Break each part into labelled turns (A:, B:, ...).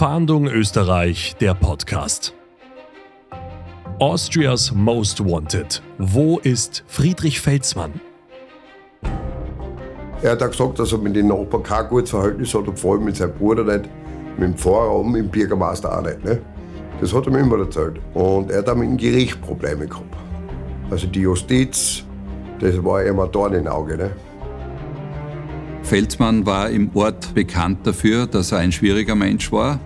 A: Fahndung Österreich, der Podcast. Austria's Most Wanted. Wo ist Friedrich Felsmann?
B: Er hat auch gesagt, dass er mit den Nachbarn kein gutes Verhältnis hat, und vor allem mit seinem Bruder nicht, mit dem Pfarrer und mit dem Bürgermeister auch nicht. Ne? Das hat er mir immer erzählt. Und er hat auch mit dem Gericht Probleme gehabt. Also die Justiz, das war immer Dorn im Auge. Ne?
C: Felsmann war im Ort bekannt dafür, dass er ein schwieriger Mensch war.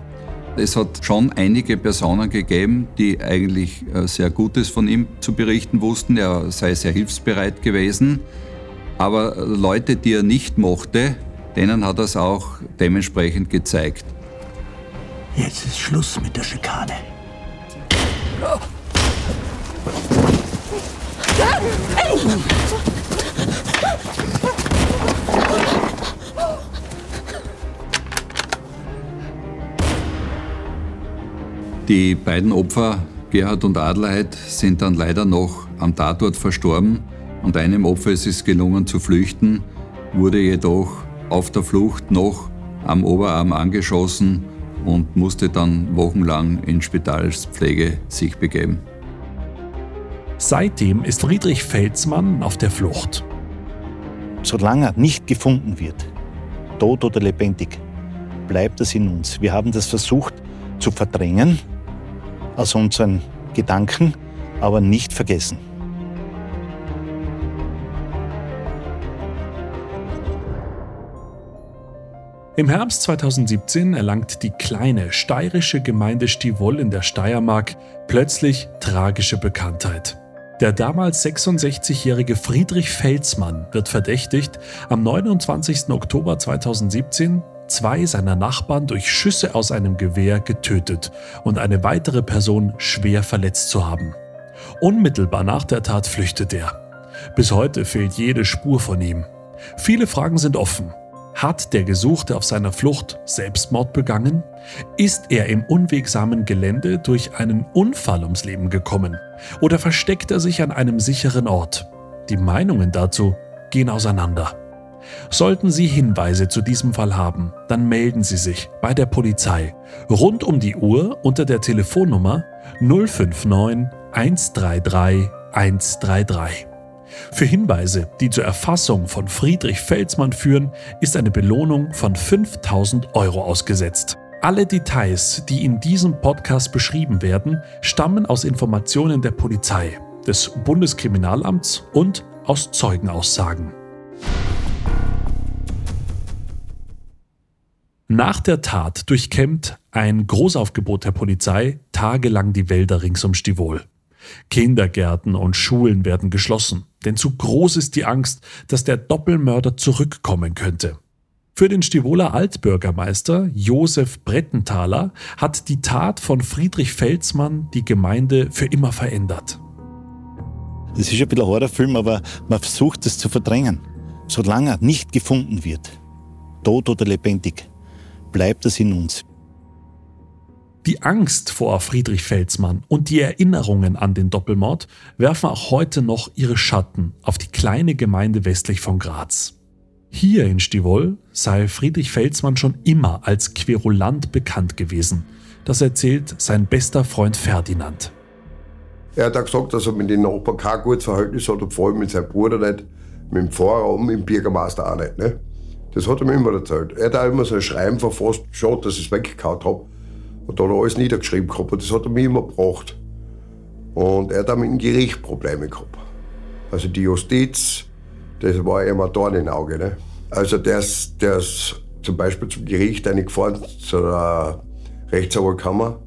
C: Es hat schon einige Personen gegeben, die eigentlich äh, sehr Gutes von ihm zu berichten wussten. Er sei sehr hilfsbereit gewesen. Aber Leute, die er nicht mochte, denen hat er es auch dementsprechend gezeigt.
D: Jetzt ist Schluss mit der Schikane.
C: Die beiden Opfer, Gerhard und Adelheid, sind dann leider noch am Tatort verstorben und einem Opfer ist es gelungen zu flüchten, wurde jedoch auf der Flucht noch am Oberarm angeschossen und musste dann wochenlang in Spitalspflege sich begeben.
A: Seitdem ist Friedrich Felsmann auf der Flucht.
D: Solange er nicht gefunden wird, tot oder lebendig, bleibt es in uns. Wir haben das versucht zu verdrängen aus unseren Gedanken, aber nicht vergessen.
A: Im Herbst 2017 erlangt die kleine steirische Gemeinde Stivol in der Steiermark plötzlich tragische Bekanntheit. Der damals 66-jährige Friedrich Felsmann wird verdächtigt, am 29. Oktober 2017 zwei seiner Nachbarn durch Schüsse aus einem Gewehr getötet und eine weitere Person schwer verletzt zu haben. Unmittelbar nach der Tat flüchtet er. Bis heute fehlt jede Spur von ihm. Viele Fragen sind offen. Hat der Gesuchte auf seiner Flucht Selbstmord begangen? Ist er im unwegsamen Gelände durch einen Unfall ums Leben gekommen? Oder versteckt er sich an einem sicheren Ort? Die Meinungen dazu gehen auseinander. Sollten Sie Hinweise zu diesem Fall haben, dann melden Sie sich bei der Polizei rund um die Uhr unter der Telefonnummer 059 133 133. Für Hinweise, die zur Erfassung von Friedrich Felsmann führen, ist eine Belohnung von 5000 Euro ausgesetzt. Alle Details, die in diesem Podcast beschrieben werden, stammen aus Informationen der Polizei, des Bundeskriminalamts und aus Zeugenaussagen. Nach der Tat durchkämmt ein Großaufgebot der Polizei tagelang die Wälder rings um Stivol. Kindergärten und Schulen werden geschlossen, denn zu groß ist die Angst, dass der Doppelmörder zurückkommen könnte. Für den Stivoler Altbürgermeister Josef Brettenthaler hat die Tat von Friedrich Felsmann die Gemeinde für immer verändert.
D: Es ist ein bisschen ein Horrorfilm, aber man versucht es zu verdrängen. Solange er nicht gefunden wird, tot oder lebendig, bleibt es in uns.
A: Die Angst vor Friedrich Felsmann und die Erinnerungen an den Doppelmord werfen auch heute noch ihre Schatten auf die kleine Gemeinde westlich von Graz. Hier in Stivol sei Friedrich Felsmann schon immer als Querulant bekannt gewesen. Das erzählt sein bester Freund Ferdinand.
B: Er hat auch gesagt, dass er mit den Nachbarn kein gutes Verhältnis hat, und vor allem mit seinem Bruder nicht, mit dem Pfarrer und mit dem Bürgermeister auch nicht. Ne? Das hat er mir immer erzählt. Er hat auch immer so ein Schreiben verfasst, schade, dass ich es weggehauen habe. Und da hat er alles niedergeschrieben gehabt und das hat er mir immer gebracht. Und er hat auch mit dem Gericht Probleme gehabt. Also die Justiz, das war immer da in Auge. Ne? Also der ist, der ist zum Beispiel zum Gericht gefahren, zu der Rechtsanwaltkammer,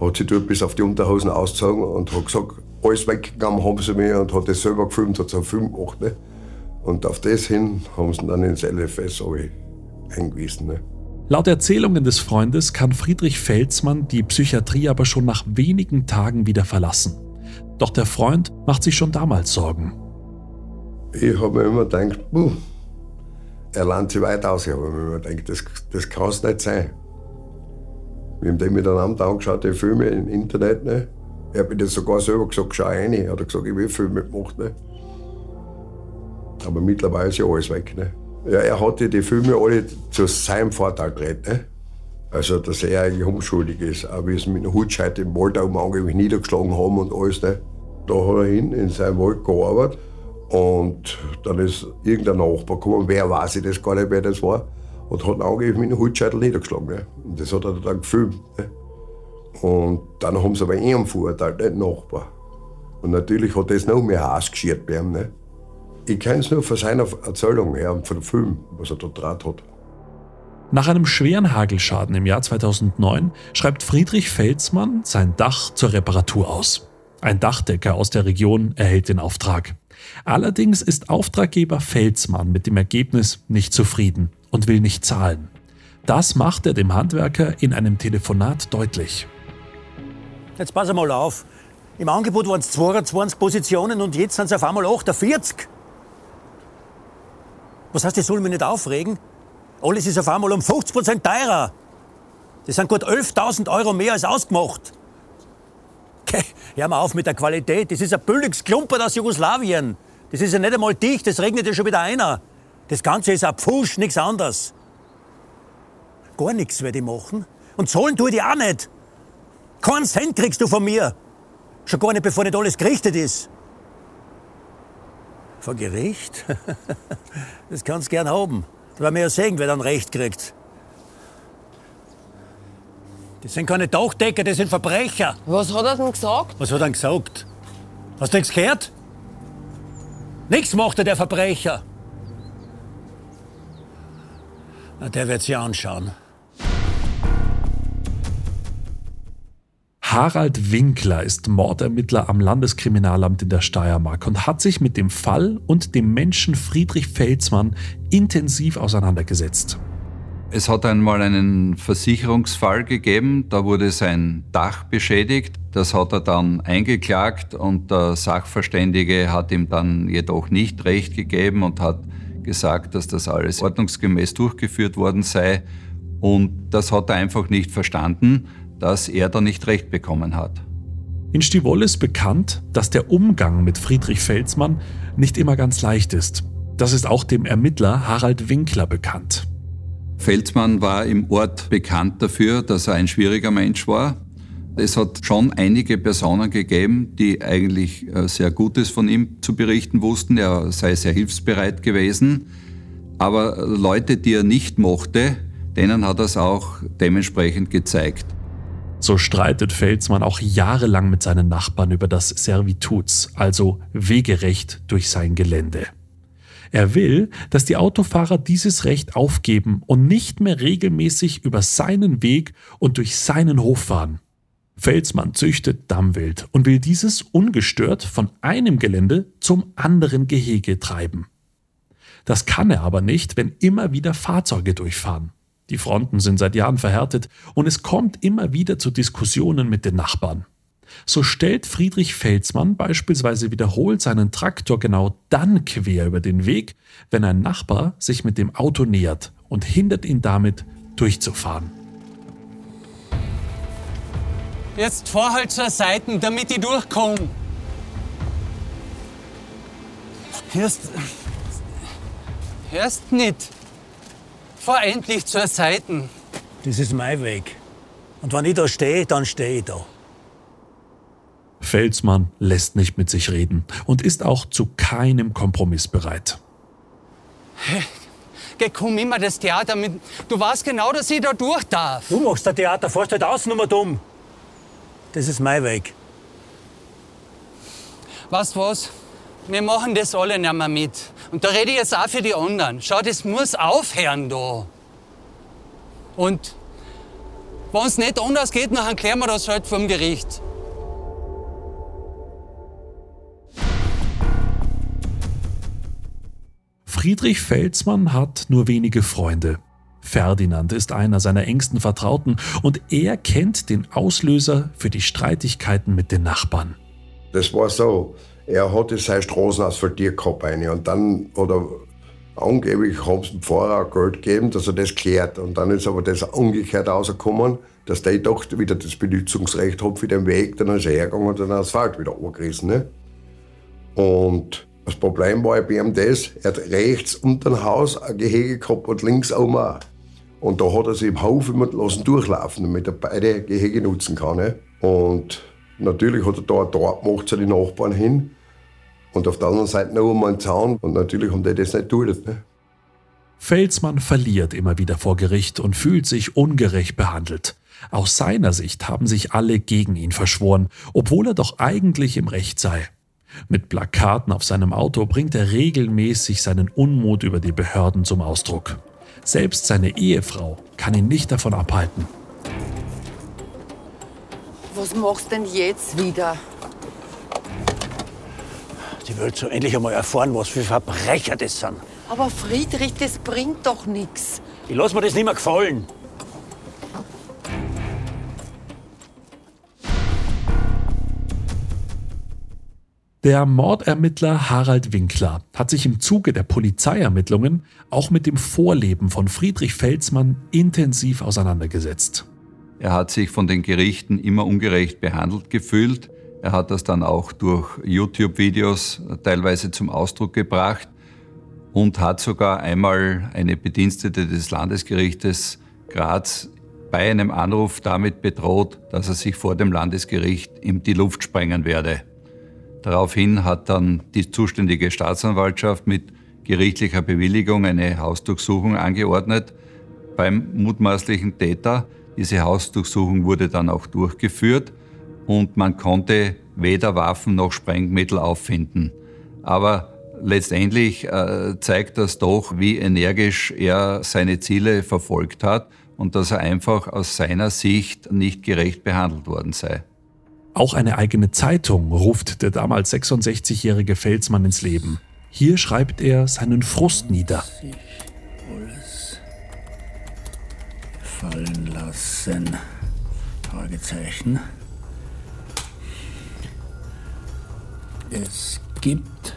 B: hat sich dort bis auf die Unterhosen ausgezogen und hat gesagt, alles weggegangen haben sie mir und hat das selber gefilmt, hat so einen Film gemacht. Ne? Und auf das hin haben sie dann ins LFS eingewiesen. Ne?
A: Laut Erzählungen des Freundes kann Friedrich Felsmann die Psychiatrie aber schon nach wenigen Tagen wieder verlassen. Doch der Freund macht sich schon damals Sorgen.
B: Ich habe mir immer gedacht, buh, er lernt sich weit aus. Ich habe mir immer gedacht, das, das kann es nicht sein. Wir haben den miteinander angeschaut, die Filme im Internet. Ne? Er hat mir das sogar selber gesagt, schau rein. Er hat gesagt, ich will Filme gemacht. Ne? Aber mittlerweile ist ja alles weg. Ne? Ja, er hatte die Filme alle zu seinem Vorteil gedreht. Ne? Also, dass er eigentlich unschuldig ist. Aber wie sie mit einer Hutscheite im Wald auch angeblich niedergeschlagen haben und alles. Ne? Da hat er hin in seinem Wald gearbeitet. Und dann ist irgendein Nachbar gekommen, wer weiß ich das gar nicht, wer das war, und hat angeblich mit einem Hutscheitel niedergeschlagen. Ne? Und das hat er dann gefilmt. Ne? Und dann haben sie aber ihn verurteilt, nicht den Nachbar. Und natürlich hat das noch mehr Hass geschert bei ihm. Ne? Ich kenne es nur von seiner Erzählung her und von dem Film, was er da draht hat.
A: Nach einem schweren Hagelschaden im Jahr 2009 schreibt Friedrich Felsmann sein Dach zur Reparatur aus. Ein Dachdecker aus der Region erhält den Auftrag. Allerdings ist Auftraggeber Felsmann mit dem Ergebnis nicht zufrieden und will nicht zahlen. Das macht er dem Handwerker in einem Telefonat deutlich.
E: Jetzt pass mal auf. Im Angebot waren es 22 Positionen und jetzt sind es auf einmal 48. Was heißt, ich soll mich nicht aufregen? Alles ist auf einmal um 50% teurer. Das sind gut 11.000 Euro mehr als ausgemacht. Okay, hör mal auf mit der Qualität. Das ist ein billiges Klumpert aus Jugoslawien. Das ist ja nicht einmal dicht, das regnet ja schon wieder einer. Das Ganze ist ein Pfusch, nichts anderes. Gar nichts werde ich machen. Und zahlen tue ich auch nicht. Keinen Cent kriegst du von mir. Schon gar nicht, bevor nicht alles gerichtet ist. Vor Gericht? Das kannst du gern haben. Da werden wir ja sehen, wer dann Recht kriegt. Das sind keine Dachdecker, das sind Verbrecher.
F: Was hat er denn gesagt?
E: Was hat er denn gesagt? Hast du nichts gehört? Nichts macht er, der Verbrecher. Na, der wird sich anschauen.
A: Harald Winkler ist Mordermittler am Landeskriminalamt in der Steiermark und hat sich mit dem Fall und dem Menschen Friedrich Felsmann intensiv auseinandergesetzt.
C: Es hat einmal einen Versicherungsfall gegeben, da wurde sein Dach beschädigt. Das hat er dann eingeklagt und der Sachverständige hat ihm dann jedoch nicht recht gegeben und hat gesagt, dass das alles ordnungsgemäß durchgeführt worden sei. Und das hat er einfach nicht verstanden dass er da nicht recht bekommen hat.
A: In Stivol ist bekannt, dass der Umgang mit Friedrich Felsmann nicht immer ganz leicht ist. Das ist auch dem Ermittler Harald Winkler bekannt.
C: Felsmann war im Ort bekannt dafür, dass er ein schwieriger Mensch war. Es hat schon einige Personen gegeben, die eigentlich äh, sehr Gutes von ihm zu berichten wussten. Er sei sehr hilfsbereit gewesen. Aber Leute, die er nicht mochte, denen hat er es auch dementsprechend gezeigt.
A: So streitet Felsmann auch jahrelang mit seinen Nachbarn über das Servituts, also Wegerecht durch sein Gelände. Er will, dass die Autofahrer dieses Recht aufgeben und nicht mehr regelmäßig über seinen Weg und durch seinen Hof fahren. Felsmann züchtet Dammwild und will dieses ungestört von einem Gelände zum anderen Gehege treiben. Das kann er aber nicht, wenn immer wieder Fahrzeuge durchfahren. Die Fronten sind seit Jahren verhärtet und es kommt immer wieder zu Diskussionen mit den Nachbarn. So stellt Friedrich Felsmann beispielsweise wiederholt seinen Traktor genau dann quer über den Weg, wenn ein Nachbar sich mit dem Auto nähert und hindert ihn damit, durchzufahren.
G: Jetzt fahr halt zur Seite, damit ich durchkomme. Hörst. Hörst nicht. Fahr endlich zur Seite.
E: Das ist mein Weg. Und wenn ich da stehe, dann stehe ich da.
A: Felsmann lässt nicht mit sich reden und ist auch zu keinem Kompromiss bereit.
G: Geh, komm immer das Theater mit. Du weißt genau, dass ich da durch darf.
E: Du machst das Theater, fährst halt außen nur dumm. Das ist mein Weg.
G: Weißt du was? Wir machen das alle nicht mehr mit. Und da rede ich jetzt auch für die anderen. Schau, das muss aufhören da. Und wenn es nicht anders geht, dann klären wir das halt vom Gericht.
A: Friedrich Felsmann hat nur wenige Freunde. Ferdinand ist einer seiner engsten Vertrauten und er kennt den Auslöser für die Streitigkeiten mit den Nachbarn.
B: Das war so er hat seine Straßen asphaltiert gehabt eine. und dann hat er angeblich haben sie dem Fahrer Geld gegeben, dass er das klärt. Und dann ist aber das umgekehrt rausgekommen, dass der doch wieder das Benutzungsrecht hat für den Weg, dann ist er hergegangen und den Asphalt wieder angerissen. Ne? Und das Problem war bei ihm das, er hat rechts unter dem Haus ein Gehege gehabt und links auch. Und da hat er sich im Hof immer lassen durchlaufen, damit er beide Gehege nutzen kann. Ne? Und natürlich hat er da ein Tor gemacht zu den Nachbarn hin. Und auf der anderen Seite noch einmal einen Zaun. Und natürlich haben die das nicht geduldet. Ne?
A: Felsmann verliert immer wieder vor Gericht und fühlt sich ungerecht behandelt. Aus seiner Sicht haben sich alle gegen ihn verschworen, obwohl er doch eigentlich im Recht sei. Mit Plakaten auf seinem Auto bringt er regelmäßig seinen Unmut über die Behörden zum Ausdruck. Selbst seine Ehefrau kann ihn nicht davon abhalten.
F: Was machst du denn jetzt wieder?
E: Die will so endlich einmal erfahren, was für Verbrecher das sind.
F: Aber Friedrich, das bringt doch nichts.
E: Ich lass mir das nicht mehr gefallen.
A: Der Mordermittler Harald Winkler hat sich im Zuge der Polizeiermittlungen auch mit dem Vorleben von Friedrich Felsmann intensiv auseinandergesetzt.
C: Er hat sich von den Gerichten immer ungerecht behandelt gefühlt. Er hat das dann auch durch YouTube-Videos teilweise zum Ausdruck gebracht und hat sogar einmal eine Bedienstete des Landesgerichtes Graz bei einem Anruf damit bedroht, dass er sich vor dem Landesgericht in die Luft sprengen werde. Daraufhin hat dann die zuständige Staatsanwaltschaft mit gerichtlicher Bewilligung eine Hausdurchsuchung angeordnet beim mutmaßlichen Täter. Diese Hausdurchsuchung wurde dann auch durchgeführt und man konnte weder Waffen noch Sprengmittel auffinden. Aber letztendlich äh, zeigt das doch, wie energisch er seine Ziele verfolgt hat und dass er einfach aus seiner Sicht nicht gerecht behandelt worden sei.
A: Auch eine eigene Zeitung ruft der damals 66-jährige Felsmann ins Leben. Hier schreibt er seinen Frust nieder.
E: Alles fallen lassen. Fragezeichen. Es gibt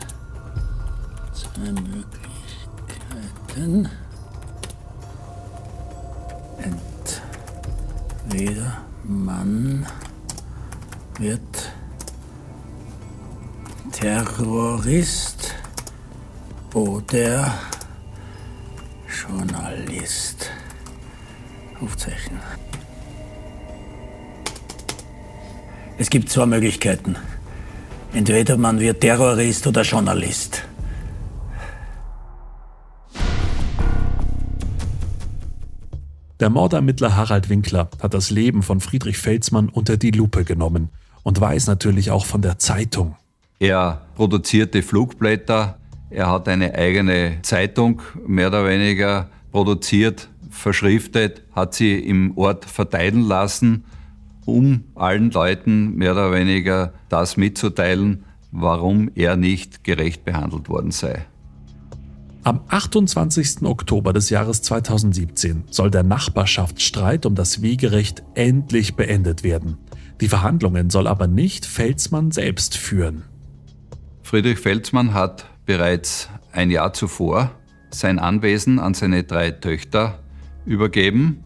E: zwei Möglichkeiten. Entweder man wird Terrorist oder Journalist. Aufzeichnen. Es gibt zwei Möglichkeiten. Entweder man wird Terrorist oder Journalist.
A: Der Mordermittler Harald Winkler hat das Leben von Friedrich Felsmann unter die Lupe genommen und weiß natürlich auch von der Zeitung.
C: Er produzierte Flugblätter, er hat eine eigene Zeitung mehr oder weniger produziert, verschriftet, hat sie im Ort verteilen lassen, um allen Leuten mehr oder weniger das mitzuteilen, warum er nicht gerecht behandelt worden sei.
A: Am 28. Oktober des Jahres 2017 soll der Nachbarschaftsstreit um das Wegerecht endlich beendet werden. Die Verhandlungen soll aber nicht Felsmann selbst führen.
C: Friedrich Felsmann hat bereits ein Jahr zuvor sein Anwesen an seine drei Töchter übergeben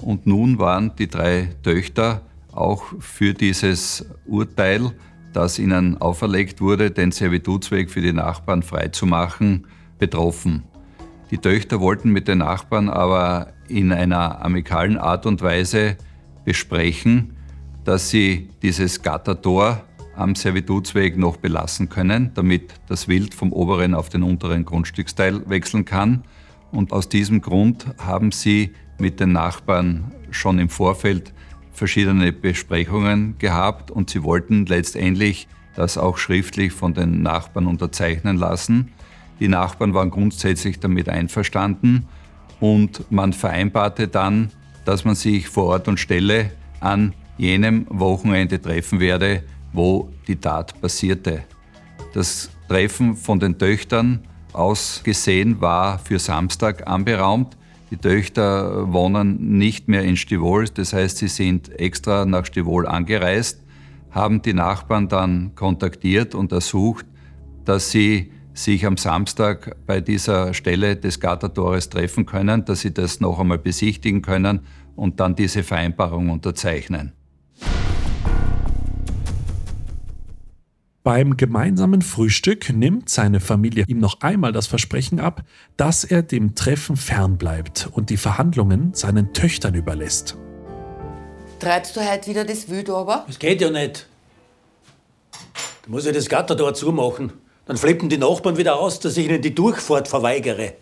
C: und nun waren die drei Töchter auch für dieses Urteil, das ihnen auferlegt wurde, den Servitutsweg für die Nachbarn freizumachen, betroffen. Die Töchter wollten mit den Nachbarn aber in einer amikalen Art und Weise besprechen, dass sie dieses Gattertor am Servitutsweg noch belassen können, damit das Wild vom oberen auf den unteren Grundstücksteil wechseln kann. Und aus diesem Grund haben sie mit den Nachbarn schon im Vorfeld verschiedene Besprechungen gehabt und sie wollten letztendlich das auch schriftlich von den Nachbarn unterzeichnen lassen. Die Nachbarn waren grundsätzlich damit einverstanden und man vereinbarte dann, dass man sich vor Ort und Stelle an jenem Wochenende treffen werde, wo die Tat passierte. Das Treffen von den Töchtern aus gesehen war für Samstag anberaumt. Die Töchter wohnen nicht mehr in Stivol, das heißt, sie sind extra nach Stivol angereist, haben die Nachbarn dann kontaktiert und ersucht, dass sie sich am Samstag bei dieser Stelle des Gattertores treffen können, dass sie das noch einmal besichtigen können und dann diese Vereinbarung unterzeichnen.
A: Beim gemeinsamen Frühstück nimmt seine Familie ihm noch einmal das Versprechen ab, dass er dem Treffen fernbleibt und die Verhandlungen seinen Töchtern überlässt.
F: Treibst du heute wieder das Wild aber?
E: Das geht ja nicht. Da muss ich das Gatter da zumachen. Dann flippen die Nachbarn wieder aus, dass ich ihnen die Durchfahrt verweigere.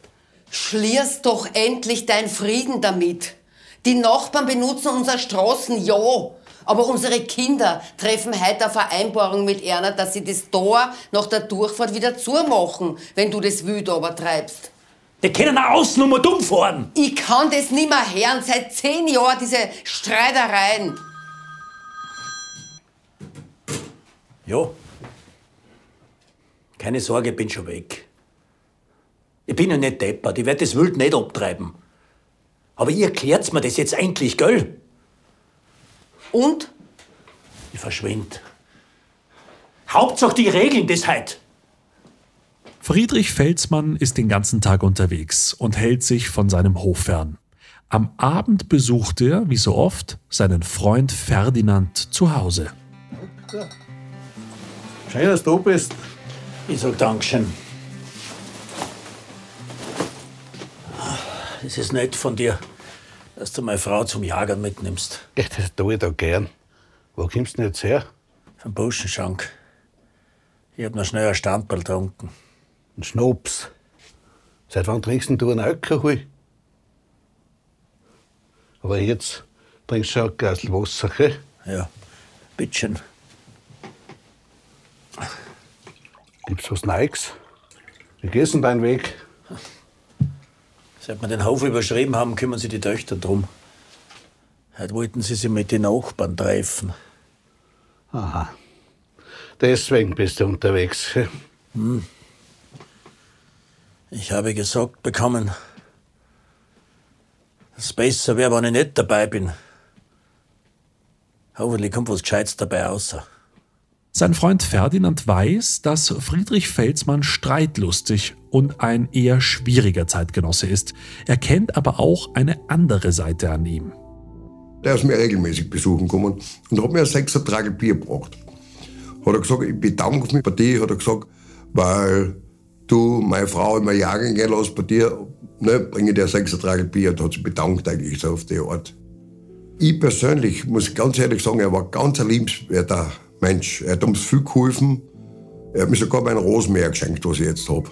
F: Schließ doch endlich deinen Frieden damit. Die Nachbarn benutzen unsere Straßen, ja. Aber unsere Kinder treffen heute eine Vereinbarung mit Erna, dass sie das Tor nach der Durchfahrt wieder zumachen, wenn du das Wild aber treibst.
E: Die können auch außen um und umfahren.
F: Ich kann das nicht mehr hören. Seit zehn Jahren diese Streitereien.
E: Ja. Keine Sorge, ich bin schon weg. Ich bin ja nicht deppert, ich werde das Wild nicht abtreiben. Aber ihr erklärt's mir das jetzt endlich, gell?
F: Und?
E: Ich verschwind. Hauptsache die regeln das halt.
A: Friedrich Felsmann ist den ganzen Tag unterwegs und hält sich von seinem Hof fern. Am Abend besucht er, wie so oft, seinen Freund Ferdinand zu Hause.
D: Schön, dass du bist.
E: Ich sag Dankeschön. Es ist nett von dir, dass du meine Frau zum Jagen mitnimmst.
D: Ja, das tue ich da gern. Wo kommst du denn jetzt her?
E: Vom Buschenschank. Ich hab noch schnell ein Standball getrunken.
D: Ein Schnaps. Seit wann trinkst denn du einen Alkohol? Aber jetzt trinkst du schon ein Glas Wasser, gell?
E: Ja, bitteschön.
D: Gibt's was Neues? Wie geht's denn dein Weg?
E: Seit wir den Hof überschrieben haben, kümmern sich die Töchter drum. Heute wollten sie sich mit den Nachbarn treffen.
D: Aha. Deswegen bist du unterwegs. gell?
E: Ich habe gesagt bekommen, dass es besser wäre, wenn ich nicht dabei bin. Hoffentlich kommt was Gescheites dabei außer.
A: Sein Freund Ferdinand weiß, dass Friedrich Felsmann streitlustig und ein eher schwieriger Zeitgenosse ist. Er kennt aber auch eine andere Seite an ihm.
B: Der ist mir regelmäßig besuchen gekommen und hat mir ein sechser Trage Bier gebracht. Hat er gesagt, ich bedanke mich bei dir, hat er gesagt, weil du meine Frau immer jagen gehen lässt bei dir, ne, bringe dir ein sechser Trage Bier und hat sich bedankt eigentlich so auf die Art. Ich persönlich muss ganz ehrlich sagen, er war ganz ein liebenswerter Mensch. Er hat uns viel geholfen. Er hat mir sogar mein Rosenmeer geschenkt, was ich jetzt habe.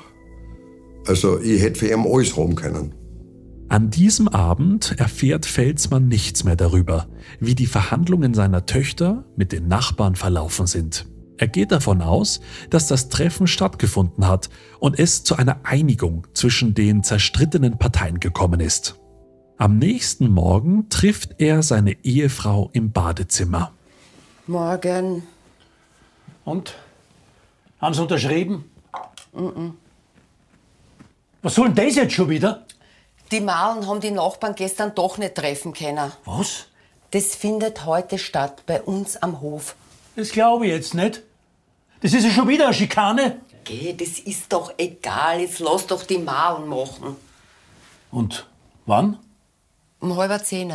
B: Also ich hätte für ihn alles haben können.
A: An diesem Abend erfährt Felsmann nichts mehr darüber, wie die Verhandlungen seiner Töchter mit den Nachbarn verlaufen sind. Er geht davon aus, dass das Treffen stattgefunden hat und es zu einer Einigung zwischen den zerstrittenen Parteien gekommen ist. Am nächsten Morgen trifft er seine Ehefrau im Badezimmer.
F: Morgen.
E: Und? Haben sie unterschrieben? Was soll denn das jetzt schon wieder?
F: Die Malen haben die Nachbarn gestern doch nicht treffen können.
E: Was?
F: Das findet heute statt bei uns am Hof.
E: Das glaube ich jetzt nicht. Das ist ja schon wieder eine Schikane.
F: Geh, das ist doch egal. Jetzt lass doch die Malen machen.
E: Und wann?
F: Um halber Zehn.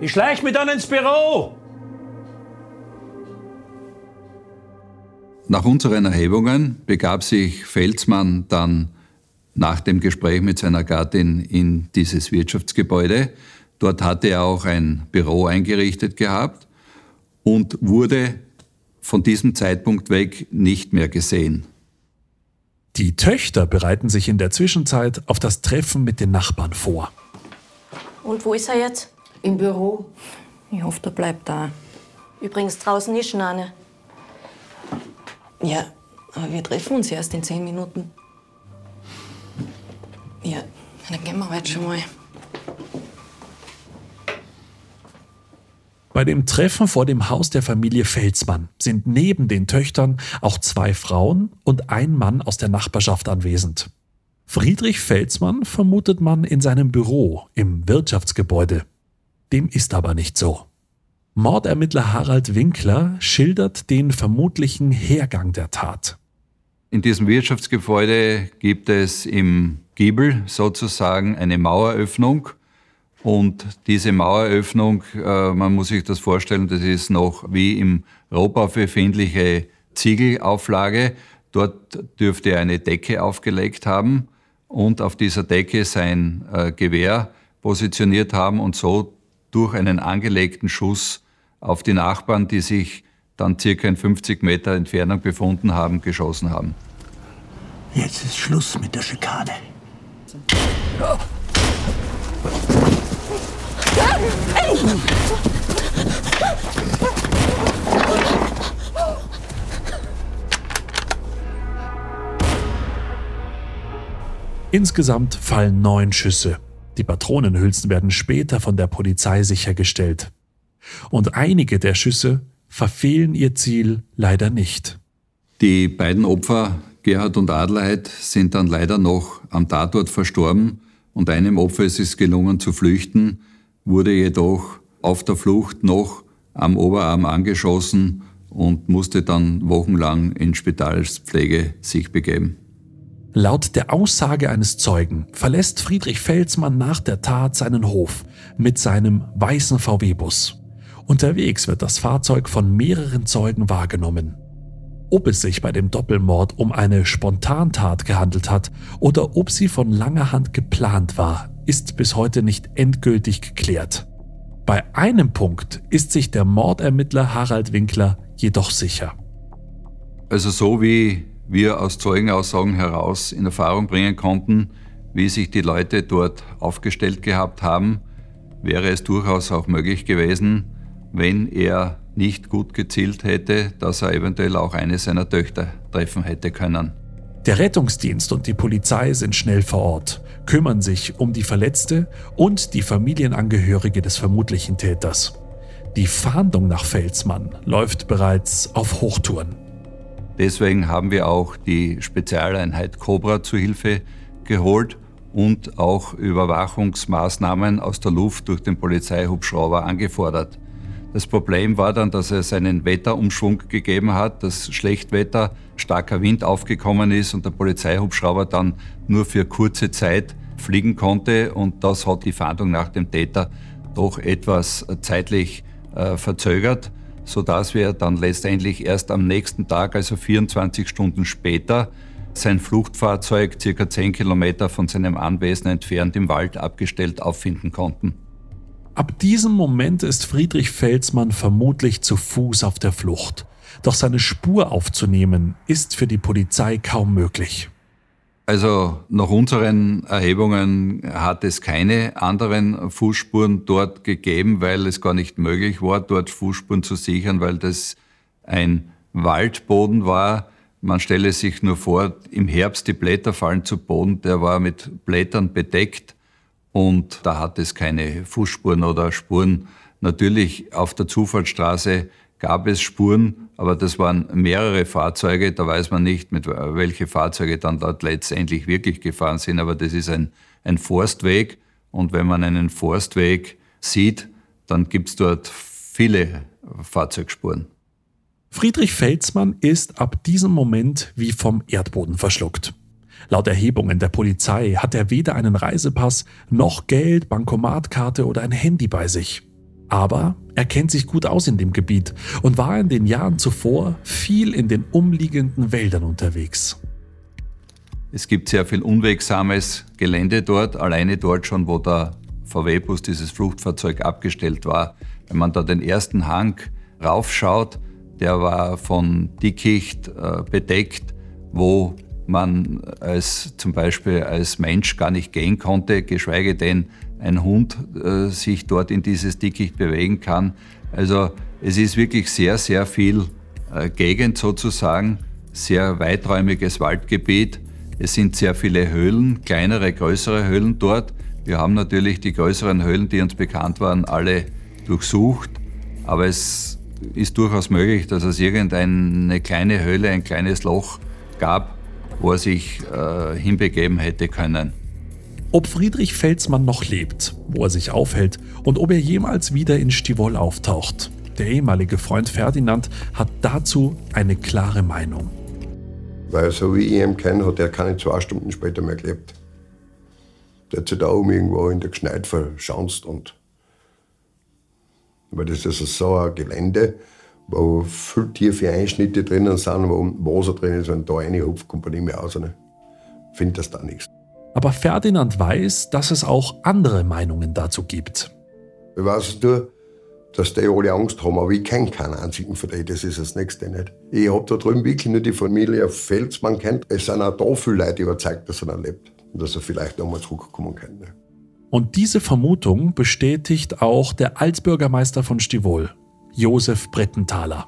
E: Ich schleich mich dann ins Büro.
C: Nach unseren Erhebungen begab sich Felsmann dann nach dem Gespräch mit seiner Gattin in dieses Wirtschaftsgebäude. Dort hatte er auch ein Büro eingerichtet gehabt und wurde von diesem Zeitpunkt weg nicht mehr gesehen.
A: Die Töchter bereiten sich in der Zwischenzeit auf das Treffen mit den Nachbarn vor.
H: Und wo ist er jetzt?
F: Im Büro.
H: Ich hoffe, der bleibt da. Übrigens, draußen ist schon eine. Ja, aber wir treffen uns erst in zehn Minuten. Ja, dann gehen wir heute schon mal.
A: Bei dem Treffen vor dem Haus der Familie Felsmann sind neben den Töchtern auch zwei Frauen und ein Mann aus der Nachbarschaft anwesend. Friedrich Felsmann vermutet man in seinem Büro im Wirtschaftsgebäude. Dem ist aber nicht so. Mordermittler Harald Winkler schildert den vermutlichen Hergang der Tat.
C: In diesem Wirtschaftsgebäude gibt es im Giebel sozusagen eine Maueröffnung Und diese Maueröffnung, äh, man muss sich das vorstellen, das ist noch wie im Rohbau befindliche Ziegelauflage. Dort dürfte er eine Decke aufgelegt haben und auf dieser Decke sein äh, Gewehr positioniert haben und so durch einen angelegten Schuss auf die Nachbarn, die sich dann circa in 50 Meter Entfernung befunden haben, geschossen haben.
I: Jetzt ist Schluss mit der Schikane.
A: Insgesamt fallen neun Schüsse. Die Patronenhülsen werden später von der Polizei sichergestellt. Und einige der Schüsse verfehlen ihr Ziel leider nicht.
C: Die beiden Opfer, Gerhard und Adelheid, sind dann leider noch am Tatort verstorben und einem Opfer ist es gelungen zu flüchten, wurde jedoch auf der Flucht noch am Oberarm angeschossen und musste dann wochenlang in Spitalspflege sich begeben.
A: Laut der Aussage eines Zeugen verlässt Friedrich Felsmann nach der Tat seinen Hof mit seinem weißen VW-Bus. Unterwegs wird das Fahrzeug von mehreren Zeugen wahrgenommen. Ob es sich bei dem Doppelmord um eine Spontantat gehandelt hat oder ob sie von langer Hand geplant war, ist bis heute nicht endgültig geklärt. Bei einem Punkt ist sich der Mordermittler Harald Winkler jedoch sicher.
C: Also so wie wir aus Zeugenaussagen heraus in Erfahrung bringen konnten, wie sich die Leute dort aufgestellt gehabt haben, wäre es durchaus auch möglich gewesen, wenn er nicht gut gezielt hätte, dass er eventuell auch eine seiner Töchter treffen hätte können.
A: Der Rettungsdienst und die Polizei sind schnell vor Ort, kümmern sich um die Verletzte und die Familienangehörige des vermutlichen Täters. Die Fahndung nach Felsmann läuft bereits auf Hochtouren.
C: Deswegen haben wir auch die Spezialeinheit Cobra zu Hilfe geholt und auch Überwachungsmaßnahmen aus der Luft durch den Polizeihubschrauber angefordert. Das Problem war dann, dass es einen Wetterumschwung gegeben hat, dass Schlechtwetter, starker Wind aufgekommen ist und der Polizeihubschrauber dann nur für kurze Zeit fliegen konnte und das hat die Fahndung nach dem Täter doch etwas zeitlich äh, verzögert sodass wir dann letztendlich erst am nächsten Tag, also 24 Stunden später, sein Fluchtfahrzeug circa 10 Kilometer von seinem Anwesen entfernt im Wald abgestellt auffinden konnten.
A: Ab diesem Moment ist Friedrich Felsmann vermutlich zu Fuß auf der Flucht. Doch seine Spur aufzunehmen ist für die Polizei kaum möglich.
C: Also nach unseren Erhebungen hat es keine anderen Fußspuren dort gegeben, weil es gar nicht möglich war, dort Fußspuren zu sichern, weil das ein Waldboden war. Man stelle sich nur vor, im Herbst die Blätter fallen zu Boden, der war mit Blättern bedeckt und da hat es keine Fußspuren oder Spuren. Natürlich auf der Zufallsstraße gab es Spuren, aber das waren mehrere Fahrzeuge. Da weiß man nicht, mit welche Fahrzeuge dann dort letztendlich wirklich gefahren sind. Aber das ist ein, ein Forstweg. Und wenn man einen Forstweg sieht, dann gibt es dort viele Fahrzeugspuren.
A: Friedrich Felsmann ist ab diesem Moment wie vom Erdboden verschluckt. Laut Erhebungen der Polizei hat er weder einen Reisepass noch Geld, Bankomatkarte oder ein Handy bei sich. Aber er kennt sich gut aus in dem Gebiet und war in den Jahren zuvor viel in den umliegenden Wäldern unterwegs.
C: Es gibt sehr viel unwegsames Gelände dort, alleine dort schon, wo der VW-Bus, dieses Fluchtfahrzeug, abgestellt war. Wenn man da den ersten Hang raufschaut, der war von Dickicht äh, bedeckt, wo man als, zum Beispiel als Mensch gar nicht gehen konnte, geschweige denn ein Hund äh, sich dort in dieses Dickicht bewegen kann. Also es ist wirklich sehr, sehr viel äh, Gegend sozusagen, sehr weiträumiges Waldgebiet. Es sind sehr viele Höhlen, kleinere, größere Höhlen dort. Wir haben natürlich die größeren Höhlen, die uns bekannt waren, alle durchsucht. Aber es ist durchaus möglich, dass es irgendeine kleine Höhle, ein kleines Loch gab, wo er sich äh, hinbegeben hätte können.
A: Ob Friedrich Felsmann noch lebt, wo er sich aufhält und ob er jemals wieder in Stivol auftaucht. Der ehemalige Freund Ferdinand hat dazu eine klare Meinung.
B: Weil so wie ich ihn kenne, hat er keine zwei Stunden später mehr gelebt. Der hat sich da oben irgendwo in der Gschneid verschanzt und weil das ist so ein Gelände, wo viel tiefe Einschnitte drinnen sind, wo Wasser drin ist, wenn da reinhupft, kommt man nicht mehr raus. Ne? Findet das da nichts.
A: Aber Ferdinand weiß, dass es auch andere Meinungen dazu gibt.
B: Ich weiß nur, dass die alle Angst haben, aber ich kenne keinen einzigen von denen, das ist das Nächste nicht. Ich habe da drüben wirklich nur die Familie Felsmann kennt. Es sind auch da viele Leute überzeugt, dass er noch lebt und dass er vielleicht nochmal zurückkommen könnte.
A: Und diese Vermutung bestätigt auch der Altbürgermeister von Stivol, Josef Brettenthaler.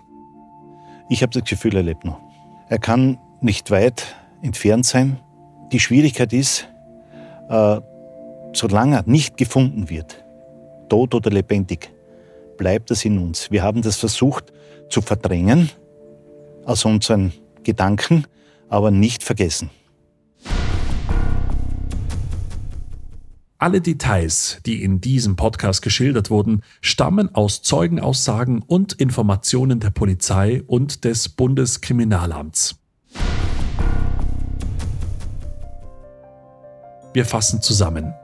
D: Ich habe das Gefühl, er lebt noch. Er kann nicht weit entfernt sein. Die Schwierigkeit ist, äh, solange er nicht gefunden wird, tot oder lebendig, bleibt es in uns. Wir haben das versucht zu verdrängen aus unseren Gedanken, aber nicht vergessen.
A: Alle Details, die in diesem Podcast geschildert wurden, stammen aus Zeugenaussagen und Informationen der Polizei und des Bundeskriminalamts. Wir fassen zusammen.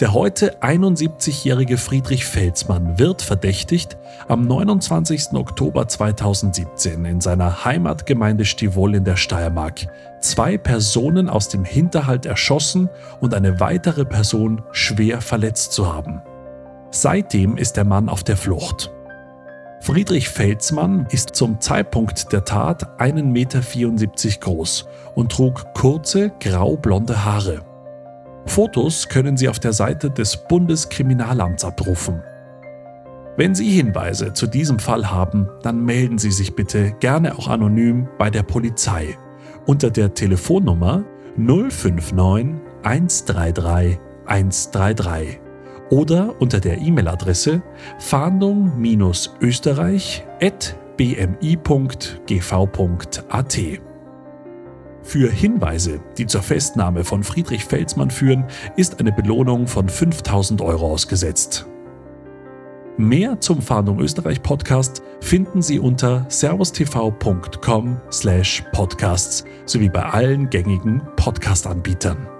A: Der heute 71-jährige Friedrich Felsmann wird verdächtigt, am 29. Oktober 2017 in seiner Heimatgemeinde Stivol in der Steiermark zwei Personen aus dem Hinterhalt erschossen und eine weitere Person schwer verletzt zu haben. Seitdem ist der Mann auf der Flucht. Friedrich Felsmann ist zum Zeitpunkt der Tat 1,74 Meter groß und trug kurze graublonde Haare. Fotos können Sie auf der Seite des Bundeskriminalamts abrufen. Wenn Sie Hinweise zu diesem Fall haben, dann melden Sie sich bitte gerne auch anonym bei der Polizei unter der Telefonnummer 059 133 133 oder unter der E-Mail-Adresse fahndung-österreich.bmi.gv.at. Für Hinweise, die zur Festnahme von Friedrich Felsmann führen, ist eine Belohnung von 5000 Euro ausgesetzt. Mehr zum Fahndung Österreich Podcast finden Sie unter servustv.com/podcasts sowie bei allen gängigen Podcast-Anbietern.